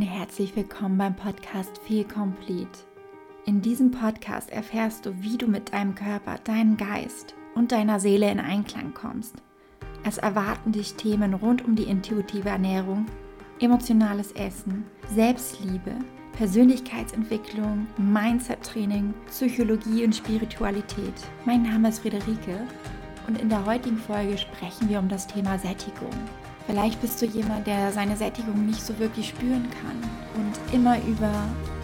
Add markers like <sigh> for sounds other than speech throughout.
Herzlich willkommen beim Podcast Feel Complete. In diesem Podcast erfährst du, wie du mit deinem Körper, deinem Geist und deiner Seele in Einklang kommst. Es erwarten dich Themen rund um die intuitive Ernährung, emotionales Essen, Selbstliebe, Persönlichkeitsentwicklung, Mindset-Training, Psychologie und Spiritualität. Mein Name ist Friederike und in der heutigen Folge sprechen wir um das Thema Sättigung. Vielleicht bist du jemand, der seine Sättigung nicht so wirklich spüren kann und immer über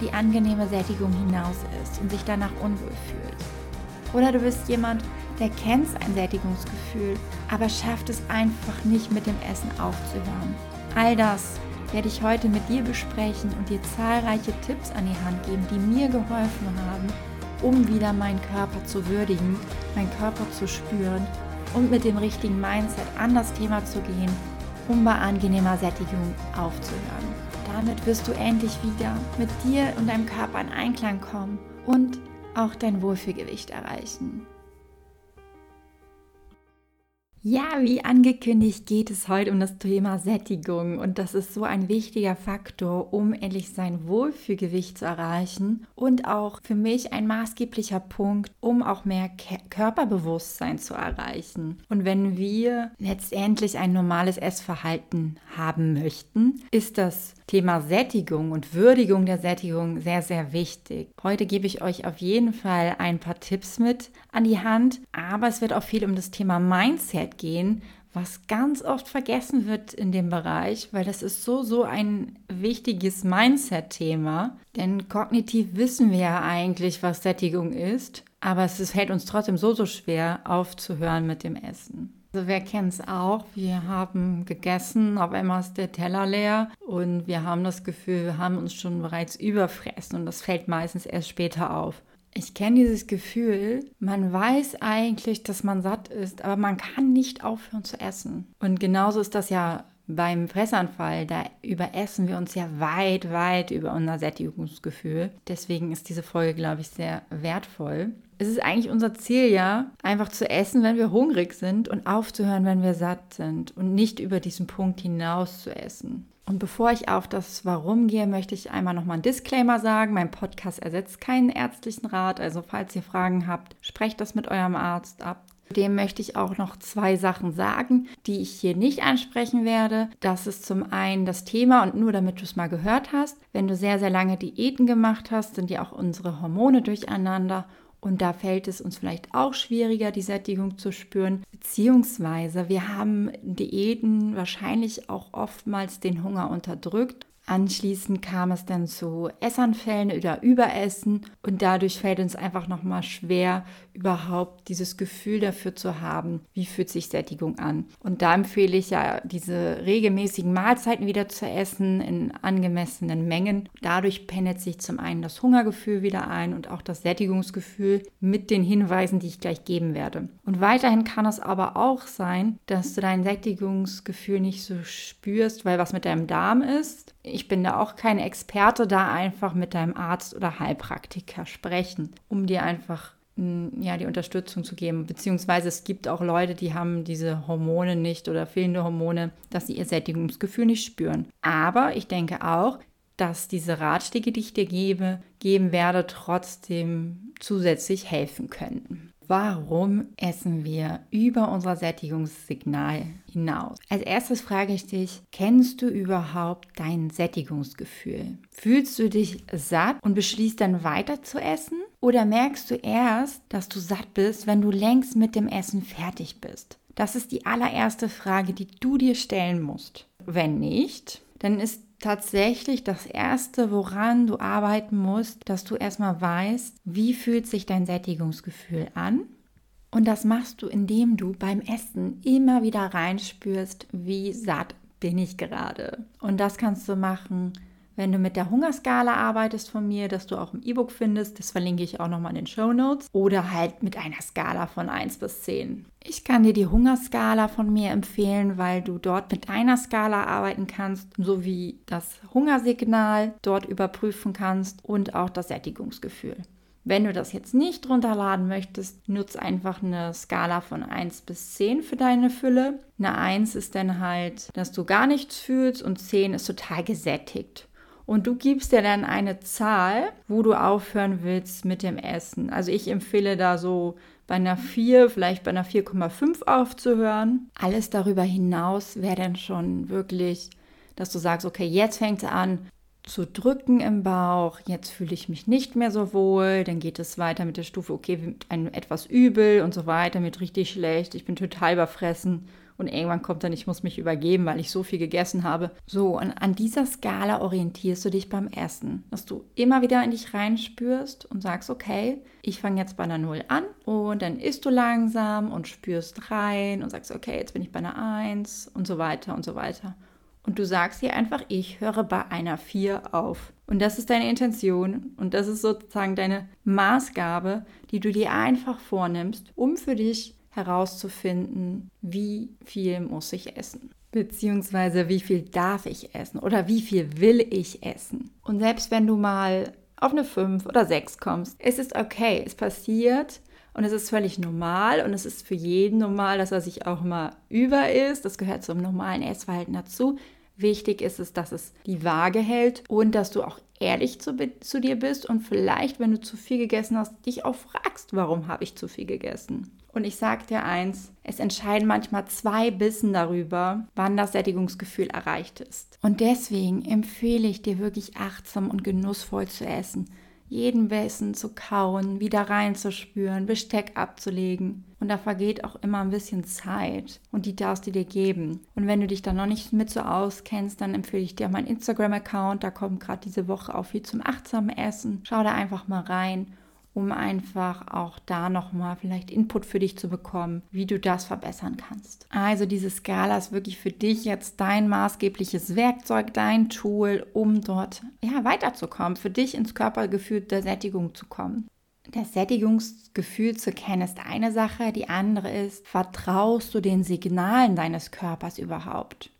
die angenehme Sättigung hinaus ist und sich danach unwohl fühlt. Oder du bist jemand, der kennt ein Sättigungsgefühl, aber schafft es einfach nicht mit dem Essen aufzuhören. All das werde ich heute mit dir besprechen und dir zahlreiche Tipps an die Hand geben, die mir geholfen haben, um wieder meinen Körper zu würdigen, meinen Körper zu spüren und mit dem richtigen Mindset an das Thema zu gehen um bei angenehmer Sättigung aufzuhören. Damit wirst du endlich wieder mit dir und deinem Körper in Einklang kommen und auch dein Wohlfühlgewicht erreichen. Ja, wie angekündigt geht es heute um das Thema Sättigung und das ist so ein wichtiger Faktor, um endlich sein Wohlfühlgewicht zu erreichen und auch für mich ein maßgeblicher Punkt, um auch mehr Körperbewusstsein zu erreichen. Und wenn wir letztendlich ein normales Essverhalten haben möchten, ist das Thema Sättigung und Würdigung der Sättigung sehr, sehr wichtig. Heute gebe ich euch auf jeden Fall ein paar Tipps mit an die Hand, aber es wird auch viel um das Thema Mindset gehen, was ganz oft vergessen wird in dem Bereich, weil das ist so, so ein wichtiges Mindset-Thema. Denn kognitiv wissen wir ja eigentlich, was Sättigung ist, aber es fällt uns trotzdem so, so schwer aufzuhören mit dem Essen. Also wer kennt es auch? Wir haben gegessen, auf einmal ist der Teller leer und wir haben das Gefühl, wir haben uns schon bereits überfressen und das fällt meistens erst später auf. Ich kenne dieses Gefühl, man weiß eigentlich, dass man satt ist, aber man kann nicht aufhören zu essen. Und genauso ist das ja beim Fressanfall, da überessen wir uns ja weit, weit über unser Sättigungsgefühl. Deswegen ist diese Folge, glaube ich, sehr wertvoll es ist eigentlich unser Ziel ja, einfach zu essen, wenn wir hungrig sind und aufzuhören, wenn wir satt sind und nicht über diesen Punkt hinaus zu essen. Und bevor ich auf das Warum gehe, möchte ich einmal nochmal einen Disclaimer sagen. Mein Podcast ersetzt keinen ärztlichen Rat. Also falls ihr Fragen habt, sprecht das mit eurem Arzt ab. Dem möchte ich auch noch zwei Sachen sagen, die ich hier nicht ansprechen werde. Das ist zum einen das Thema und nur damit du es mal gehört hast. Wenn du sehr, sehr lange Diäten gemacht hast, sind ja auch unsere Hormone durcheinander und da fällt es uns vielleicht auch schwieriger, die Sättigung zu spüren. Beziehungsweise wir haben Diäten wahrscheinlich auch oftmals den Hunger unterdrückt Anschließend kam es dann zu Essanfällen oder Überessen und dadurch fällt uns einfach nochmal schwer, überhaupt dieses Gefühl dafür zu haben, wie fühlt sich Sättigung an. Und da empfehle ich ja, diese regelmäßigen Mahlzeiten wieder zu essen in angemessenen Mengen. Dadurch pendelt sich zum einen das Hungergefühl wieder ein und auch das Sättigungsgefühl mit den Hinweisen, die ich gleich geben werde. Und weiterhin kann es aber auch sein, dass du dein Sättigungsgefühl nicht so spürst, weil was mit deinem Darm ist bin da auch kein Experte, da einfach mit deinem Arzt oder Heilpraktiker sprechen, um dir einfach mm, ja, die Unterstützung zu geben. Beziehungsweise es gibt auch Leute, die haben diese Hormone nicht oder fehlende Hormone, dass sie ihr Sättigungsgefühl nicht spüren. Aber ich denke auch, dass diese Ratschläge, die ich dir gebe, geben werde, trotzdem zusätzlich helfen können. Warum essen wir über unser Sättigungssignal hinaus? Als erstes frage ich dich, kennst du überhaupt dein Sättigungsgefühl? Fühlst du dich satt und beschließt dann weiter zu essen? Oder merkst du erst, dass du satt bist, wenn du längst mit dem Essen fertig bist? Das ist die allererste Frage, die du dir stellen musst. Wenn nicht, dann ist tatsächlich das Erste, woran du arbeiten musst, dass du erstmal weißt, wie fühlt sich dein Sättigungsgefühl an. Und das machst du, indem du beim Essen immer wieder reinspürst, wie satt bin ich gerade. Und das kannst du machen, wenn du mit der Hungerskala arbeitest von mir, dass du auch im E-Book findest, das verlinke ich auch nochmal in den Show Notes, oder halt mit einer Skala von 1 bis 10. Ich kann dir die Hungerskala von mir empfehlen, weil du dort mit einer Skala arbeiten kannst, sowie das Hungersignal dort überprüfen kannst und auch das Sättigungsgefühl. Wenn du das jetzt nicht runterladen möchtest, nutze einfach eine Skala von 1 bis 10 für deine Fülle. Eine 1 ist dann halt, dass du gar nichts fühlst und 10 ist total gesättigt. Und du gibst dir dann eine Zahl, wo du aufhören willst mit dem Essen. Also ich empfehle da so bei einer 4, vielleicht bei einer 4,5 aufzuhören. Alles darüber hinaus wäre dann schon wirklich, dass du sagst, okay, jetzt fängt es an zu drücken im Bauch, jetzt fühle ich mich nicht mehr so wohl, dann geht es weiter mit der Stufe, okay, einem etwas übel und so weiter, mir richtig schlecht, ich bin total überfressen und irgendwann kommt dann, ich muss mich übergeben, weil ich so viel gegessen habe. So, und an dieser Skala orientierst du dich beim Essen, dass du immer wieder in dich reinspürst und sagst, okay, ich fange jetzt bei einer Null an und dann isst du langsam und spürst rein und sagst, okay, jetzt bin ich bei einer Eins und so weiter und so weiter. Und du sagst dir einfach, ich höre bei einer 4 auf. Und das ist deine Intention und das ist sozusagen deine Maßgabe, die du dir einfach vornimmst, um für dich herauszufinden, wie viel muss ich essen. Beziehungsweise wie viel darf ich essen oder wie viel will ich essen. Und selbst wenn du mal auf eine 5 oder 6 kommst, es ist okay, es passiert und es ist völlig normal und es ist für jeden normal, dass er sich auch mal über ist. Das gehört zum normalen Essverhalten dazu. Wichtig ist es, dass es die Waage hält und dass du auch ehrlich zu, zu dir bist und vielleicht, wenn du zu viel gegessen hast, dich auch fragst, warum habe ich zu viel gegessen. Und ich sage dir eins, es entscheiden manchmal zwei Bissen darüber, wann das Sättigungsgefühl erreicht ist. Und deswegen empfehle ich dir wirklich achtsam und genussvoll zu essen. Jeden Bissen zu kauen, wieder reinzuspüren, Besteck abzulegen. Und da vergeht auch immer ein bisschen Zeit. Und die darfst du dir geben. Und wenn du dich da noch nicht mit so auskennst, dann empfehle ich dir meinen Instagram-Account. Da kommt gerade diese Woche auch viel zum achtsamen Essen. Schau da einfach mal rein um einfach auch da nochmal vielleicht Input für dich zu bekommen, wie du das verbessern kannst. Also diese Skala ist wirklich für dich jetzt dein maßgebliches Werkzeug, dein Tool, um dort ja, weiterzukommen, für dich ins Körpergefühl der Sättigung zu kommen. Das Sättigungsgefühl zu kennen ist eine Sache, die andere ist, vertraust du den Signalen deines Körpers überhaupt?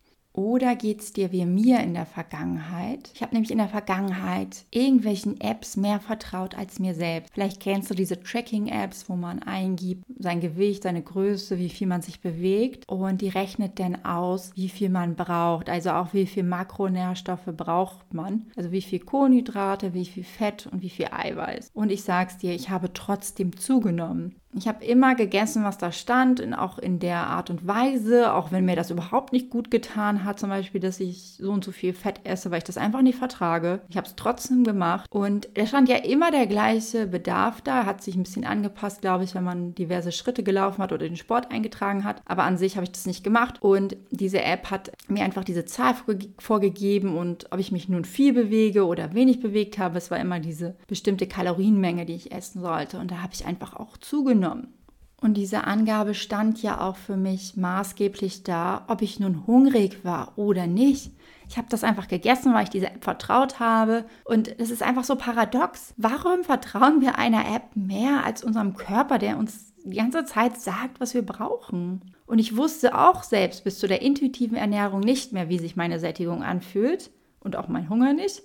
Oder geht es dir wie mir in der Vergangenheit? Ich habe nämlich in der Vergangenheit irgendwelchen Apps mehr vertraut als mir selbst. Vielleicht kennst du diese Tracking-Apps, wo man eingibt sein Gewicht, seine Größe, wie viel man sich bewegt und die rechnet dann aus, wie viel man braucht. Also auch wie viel Makronährstoffe braucht man. Also wie viel Kohlenhydrate, wie viel Fett und wie viel Eiweiß. Und ich sag's dir, ich habe trotzdem zugenommen. Ich habe immer gegessen, was da stand, in, auch in der Art und Weise, auch wenn mir das überhaupt nicht gut getan hat, zum Beispiel, dass ich so und so viel Fett esse, weil ich das einfach nicht vertrage. Ich habe es trotzdem gemacht. Und da stand ja immer der gleiche Bedarf da, hat sich ein bisschen angepasst, glaube ich, wenn man diverse Schritte gelaufen hat oder den Sport eingetragen hat. Aber an sich habe ich das nicht gemacht. Und diese App hat mir einfach diese Zahl vorgegeben und ob ich mich nun viel bewege oder wenig bewegt habe, es war immer diese bestimmte Kalorienmenge, die ich essen sollte. Und da habe ich einfach auch zugenommen zugenommen. Und diese Angabe stand ja auch für mich maßgeblich da, ob ich nun hungrig war oder nicht. Ich habe das einfach gegessen, weil ich dieser App vertraut habe. Und es ist einfach so paradox. Warum vertrauen wir einer App mehr als unserem Körper, der uns die ganze Zeit sagt, was wir brauchen? Und ich wusste auch selbst bis zu der intuitiven Ernährung nicht mehr, wie sich meine Sättigung anfühlt und auch mein Hunger nicht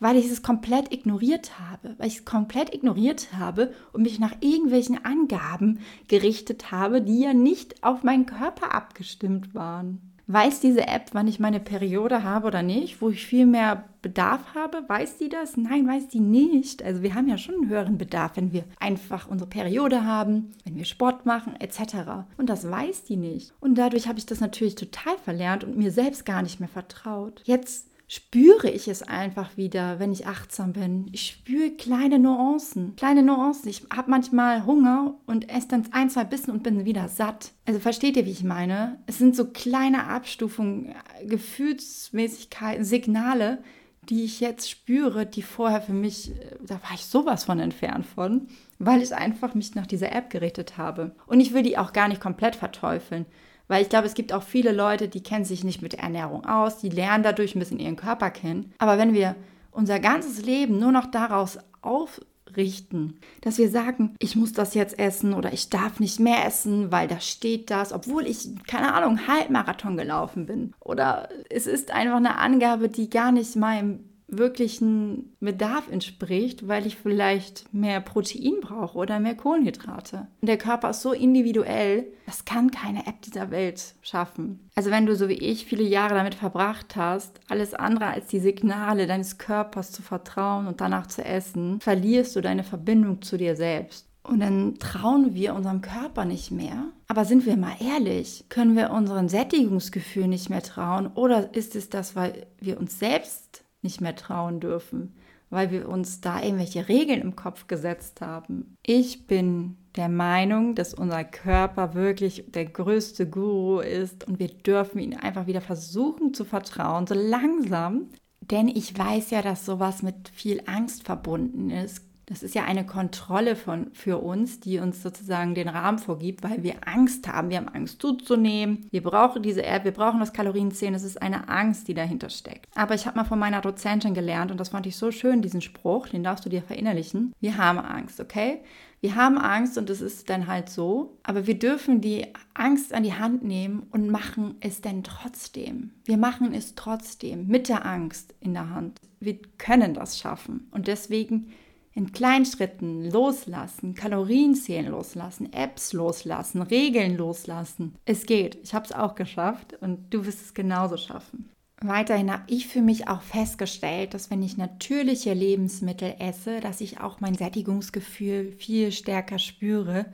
weil ich es komplett ignoriert habe, weil ich es komplett ignoriert habe und mich nach irgendwelchen Angaben gerichtet habe, die ja nicht auf meinen Körper abgestimmt waren. Weiß diese App, wann ich meine Periode habe oder nicht, wo ich viel mehr Bedarf habe? Weiß die das? Nein, weiß die nicht. Also wir haben ja schon einen höheren Bedarf, wenn wir einfach unsere Periode haben, wenn wir Sport machen etc. Und das weiß die nicht. Und dadurch habe ich das natürlich total verlernt und mir selbst gar nicht mehr vertraut. Jetzt spüre ich es einfach wieder, wenn ich achtsam bin. Ich spüre kleine Nuancen, kleine Nuancen. Ich habe manchmal Hunger und esse dann ein, zwei Bissen und bin wieder satt. Also versteht ihr, wie ich meine? Es sind so kleine Abstufungen, Gefühlsmäßigkeiten, Signale, die ich jetzt spüre, die vorher für mich, äh, da war ich sowas von entfernt von, weil ich einfach mich nach dieser App gerichtet habe. Und ich will die auch gar nicht komplett verteufeln. Weil ich glaube, es gibt auch viele Leute, die kennen sich nicht mit Ernährung aus, die lernen dadurch ein bisschen ihren Körper kennen. Aber wenn wir unser ganzes Leben nur noch daraus aufrichten, dass wir sagen, ich muss das jetzt essen oder ich darf nicht mehr essen, weil da steht das, obwohl ich, keine Ahnung, Halbmarathon gelaufen bin. Oder es ist einfach eine Angabe, die gar nicht meinem wirklichen Bedarf entspricht, weil ich vielleicht mehr Protein brauche oder mehr Kohlenhydrate. Und der Körper ist so individuell, das kann keine App dieser Welt schaffen. Also wenn du so wie ich viele Jahre damit verbracht hast, alles andere als die Signale deines Körpers zu vertrauen und danach zu essen, verlierst du deine Verbindung zu dir selbst. Und dann trauen wir unserem Körper nicht mehr. Aber sind wir mal ehrlich, können wir unserem Sättigungsgefühl nicht mehr trauen? Oder ist es das, weil wir uns selbst nicht mehr trauen dürfen? Weil wir uns da irgendwelche Regeln im Kopf gesetzt haben? Ich bin der Meinung, dass unser Körper wirklich der größte Guru ist und wir dürfen ihn einfach wieder versuchen zu vertrauen, so langsam. Denn ich weiß ja, dass sowas mit viel Angst verbunden ist das ist ja eine Kontrolle von, für uns, die uns sozusagen den Rahmen vorgibt, weil wir Angst haben. Wir haben Angst zuzunehmen. Wir brauchen diese App, wir brauchen das Kalorienzählen. Es ist eine Angst, die dahinter steckt. Aber ich habe mal von meiner Dozentin gelernt und das fand ich so schön, diesen Spruch, den darfst du dir verinnerlichen. Wir haben Angst, okay? Wir haben Angst und es ist dann halt so, aber wir dürfen die Angst an die Hand nehmen und machen es dann trotzdem. Wir machen es trotzdem mit der Angst in der Hand. Wir können das schaffen und deswegen in kleinen Schritten loslassen, Kalorien zählen loslassen, Apps loslassen, Regeln loslassen. Es geht. Ich habe es auch geschafft und du wirst es genauso schaffen. Weiterhin habe ich für mich auch festgestellt, dass wenn ich natürliche Lebensmittel esse, dass ich auch mein Sättigungsgefühl viel stärker spüre,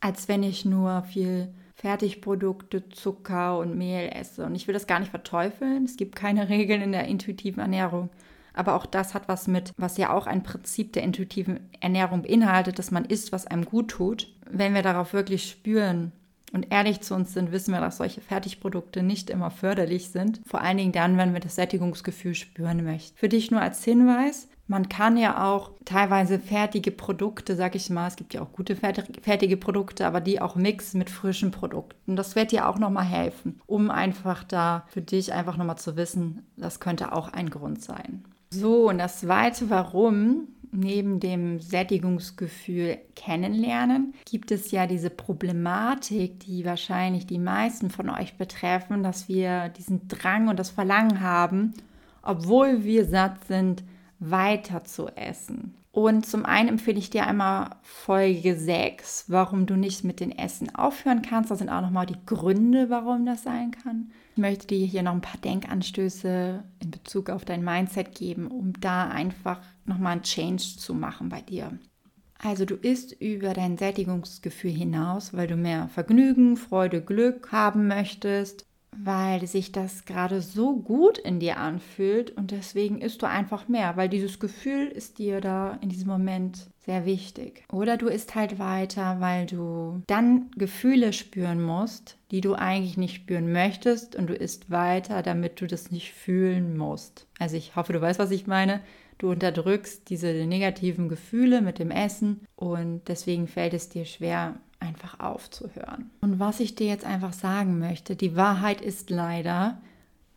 als wenn ich nur viel Fertigprodukte, Zucker und Mehl esse. Und ich will das gar nicht verteufeln. Es gibt keine <laughs> Regeln in der intuitiven Ernährung. Aber auch das hat was mit, was ja auch ein Prinzip der intuitiven Ernährung beinhaltet, dass man isst, was einem gut tut. Wenn wir darauf wirklich spüren und ehrlich zu uns sind, wissen wir, dass solche Fertigprodukte nicht immer förderlich sind. Vor allen Dingen dann, wenn wir das Sättigungsgefühl spüren möchten. Für dich nur als Hinweis, man kann ja auch teilweise fertige Produkte, sag ich mal, es gibt ja auch gute fertige Produkte, aber die auch mixen mit frischen Produkten. Das wird dir auch nochmal helfen, um einfach da für dich einfach nochmal zu wissen, das könnte auch ein Grund sein. So, und das zweite Warum, neben dem Sättigungsgefühl kennenlernen, gibt es ja diese Problematik, die wahrscheinlich die meisten von euch betreffen, dass wir diesen Drang und das Verlangen haben, obwohl wir satt sind, weiter zu essen. Und zum einen empfehle ich dir einmal Folge 6, warum du nicht mit dem Essen aufhören kannst. Da sind auch nochmal die Gründe, warum das sein kann. Ich möchte dir hier noch ein paar Denkanstöße in Bezug auf dein Mindset geben, um da einfach nochmal einen Change zu machen bei dir. Also du isst über dein Sättigungsgefühl hinaus, weil du mehr Vergnügen, Freude, Glück haben möchtest weil sich das gerade so gut in dir anfühlt und deswegen isst du einfach mehr, weil dieses Gefühl ist dir da in diesem Moment sehr wichtig. Oder du isst halt weiter, weil du dann Gefühle spüren musst, die du eigentlich nicht spüren möchtest und du isst weiter, damit du das nicht fühlen musst. Also ich hoffe, du weißt, was ich meine. Du unterdrückst diese negativen Gefühle mit dem Essen und deswegen fällt es dir schwer, einfach aufzuhören. Und was ich dir jetzt einfach sagen möchte, die Wahrheit ist leider,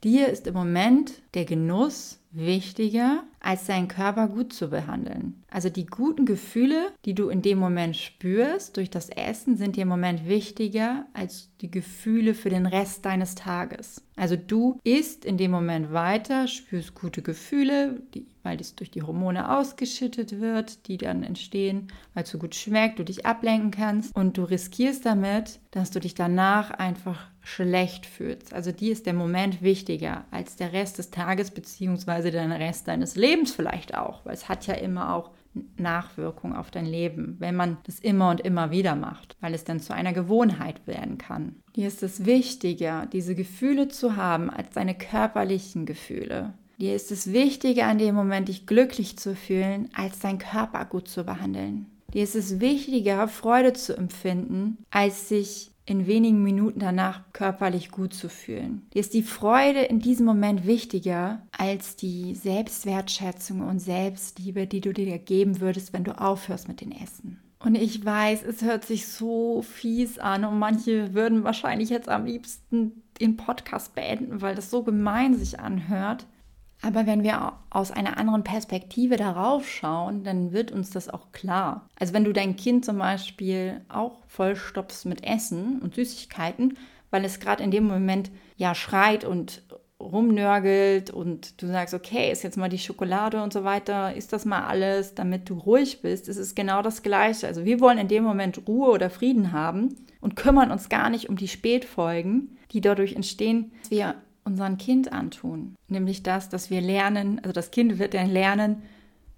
dir ist im Moment der Genuss wichtiger, als deinen Körper gut zu behandeln. Also die guten Gefühle, die du in dem Moment spürst durch das Essen, sind dir im Moment wichtiger als die Gefühle für den Rest deines Tages. Also du isst in dem Moment weiter, spürst gute Gefühle, die, weil es durch die Hormone ausgeschüttet wird, die dann entstehen, weil es so gut schmeckt, du dich ablenken kannst und du riskierst damit, dass du dich danach einfach schlecht fühlst. Also dir ist der Moment wichtiger als der Rest des Tages beziehungsweise der Rest deines Lebens vielleicht auch, weil es hat ja immer auch Nachwirkung auf dein Leben, wenn man das immer und immer wieder macht, weil es dann zu einer Gewohnheit werden kann. Dir ist es wichtiger, diese Gefühle zu haben, als deine körperlichen Gefühle. Dir ist es wichtiger, an dem Moment dich glücklich zu fühlen, als deinen Körper gut zu behandeln. Dir ist es wichtiger, Freude zu empfinden, als sich in wenigen Minuten danach körperlich gut zu fühlen. Dir ist die Freude in diesem Moment wichtiger als die Selbstwertschätzung und Selbstliebe, die du dir geben würdest, wenn du aufhörst mit dem Essen. Und ich weiß, es hört sich so fies an und manche würden wahrscheinlich jetzt am liebsten den Podcast beenden, weil das so gemein sich anhört. Aber wenn wir aus einer anderen Perspektive darauf schauen, dann wird uns das auch klar. Also wenn du dein Kind zum Beispiel auch vollstopfst mit Essen und Süßigkeiten, weil es gerade in dem Moment ja schreit und rumnörgelt und du sagst, okay, ist jetzt mal die Schokolade und so weiter, ist das mal alles, damit du ruhig bist, es ist genau das Gleiche. Also wir wollen in dem Moment Ruhe oder Frieden haben und kümmern uns gar nicht um die Spätfolgen, die dadurch entstehen, dass wir unseren Kind antun. Nämlich das, dass wir lernen, also das Kind wird dann lernen,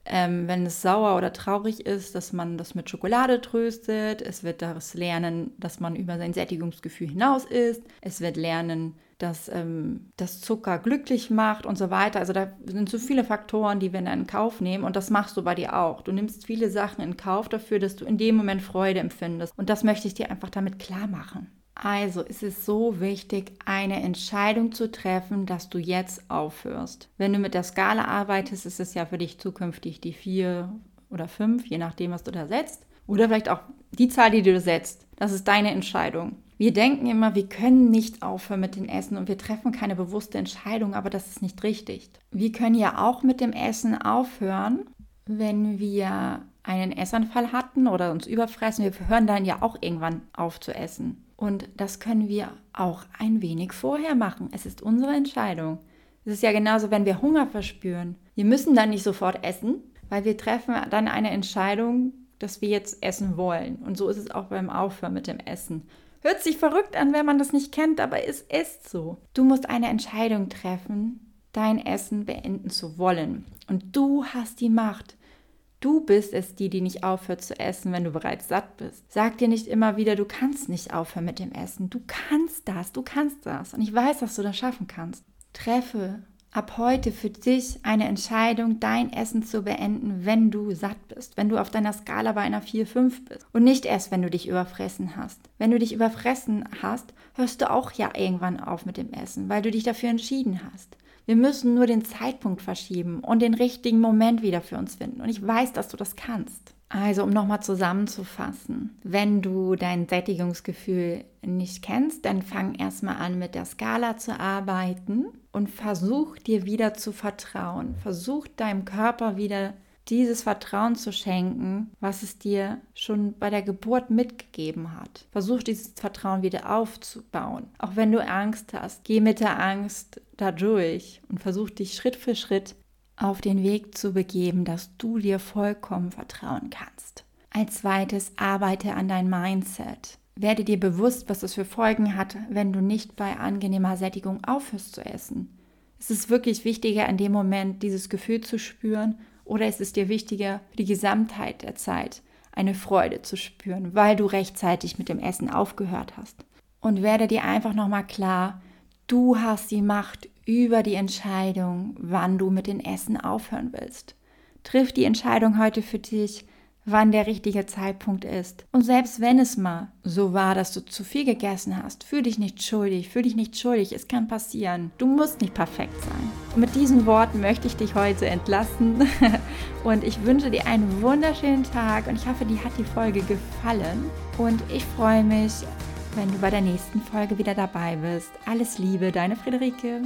ähm, wenn es sauer oder traurig ist, dass man das mit Schokolade tröstet. Es wird daraus lernen, dass man über sein Sättigungsgefühl hinaus ist. Es wird lernen, dass ähm, das Zucker glücklich macht und so weiter. Also da sind so viele Faktoren, die wir dann in Kauf nehmen und das machst du bei dir auch. Du nimmst viele Sachen in Kauf dafür, dass du in dem Moment Freude empfindest und das möchte ich dir einfach damit klar machen. Also ist es so wichtig, eine Entscheidung zu treffen, dass du jetzt aufhörst. Wenn du mit der Skala arbeitest, ist es ja für dich zukünftig die vier oder fünf, je nachdem, was du da setzt. Oder vielleicht auch die Zahl, die du setzt. Das ist deine Entscheidung. Wir denken immer, wir können nicht aufhören mit dem Essen und wir treffen keine bewusste Entscheidung, aber das ist nicht richtig. Wir können ja auch mit dem Essen aufhören, wenn wir einen Essanfall hatten oder uns überfressen. Wir hören dann ja auch irgendwann auf zu essen. Und das können wir auch ein wenig vorher machen. Es ist unsere Entscheidung. Es ist ja genauso, wenn wir Hunger verspüren. Wir müssen dann nicht sofort essen, weil wir treffen dann eine Entscheidung, dass wir jetzt essen wollen. Und so ist es auch beim Aufhören mit dem Essen. Hört sich verrückt an, wenn man das nicht kennt, aber es ist so. Du musst eine Entscheidung treffen, dein Essen beenden zu wollen. Und du hast die Macht. Du bist es die, die nicht aufhört zu essen, wenn du bereits satt bist. Sag dir nicht immer wieder, du kannst nicht aufhören mit dem Essen. Du kannst das, du kannst das. Und ich weiß, dass du das schaffen kannst. Treffe ab heute für dich eine Entscheidung, dein Essen zu beenden, wenn du satt bist, wenn du auf deiner Skala bei einer 4-5 bist und nicht erst, wenn du dich überfressen hast. Wenn du dich überfressen hast, hörst du auch ja irgendwann auf mit dem Essen, weil du dich dafür entschieden hast. Wir müssen nur den Zeitpunkt verschieben und den richtigen Moment wieder für uns finden. Und ich weiß, dass du das kannst. Also, um nochmal zusammenzufassen, wenn du dein Sättigungsgefühl nicht kennst, dann fang erstmal an, mit der Skala zu arbeiten und versuch dir wieder zu vertrauen. Versuch deinem Körper wieder dieses Vertrauen zu schenken, was es dir schon bei der Geburt mitgegeben hat. Versuch dieses Vertrauen wieder aufzubauen. Auch wenn du Angst hast, geh mit der Angst da durch und versuch dich Schritt für Schritt auf den Weg zu begeben, dass du dir vollkommen vertrauen kannst. Als zweites arbeite an dein Mindset. Werde dir bewusst, was es für Folgen hat, wenn du nicht bei angenehmer Sättigung aufhörst zu essen. Es ist wirklich wichtiger, in dem Moment dieses Gefühl zu spüren oder ist es dir wichtiger, für die Gesamtheit der Zeit eine Freude zu spüren, weil du rechtzeitig mit dem Essen aufgehört hast? Und werde dir einfach nochmal klar, du hast die Macht über die Entscheidung, wann du mit dem Essen aufhören willst. Triff die Entscheidung heute für dich, wann der richtige Zeitpunkt ist. Und selbst wenn es mal so war, dass du zu viel gegessen hast, fühl dich nicht schuldig, fühl dich nicht schuldig, es kann passieren. Du musst nicht perfekt sein. Und mit diesen Worten möchte ich dich heute entlassen <laughs> und ich wünsche dir einen wunderschönen Tag und ich hoffe, dir hat die Folge gefallen und ich freue mich, wenn du bei der nächsten Folge wieder dabei bist. Alles Liebe, deine Friederike.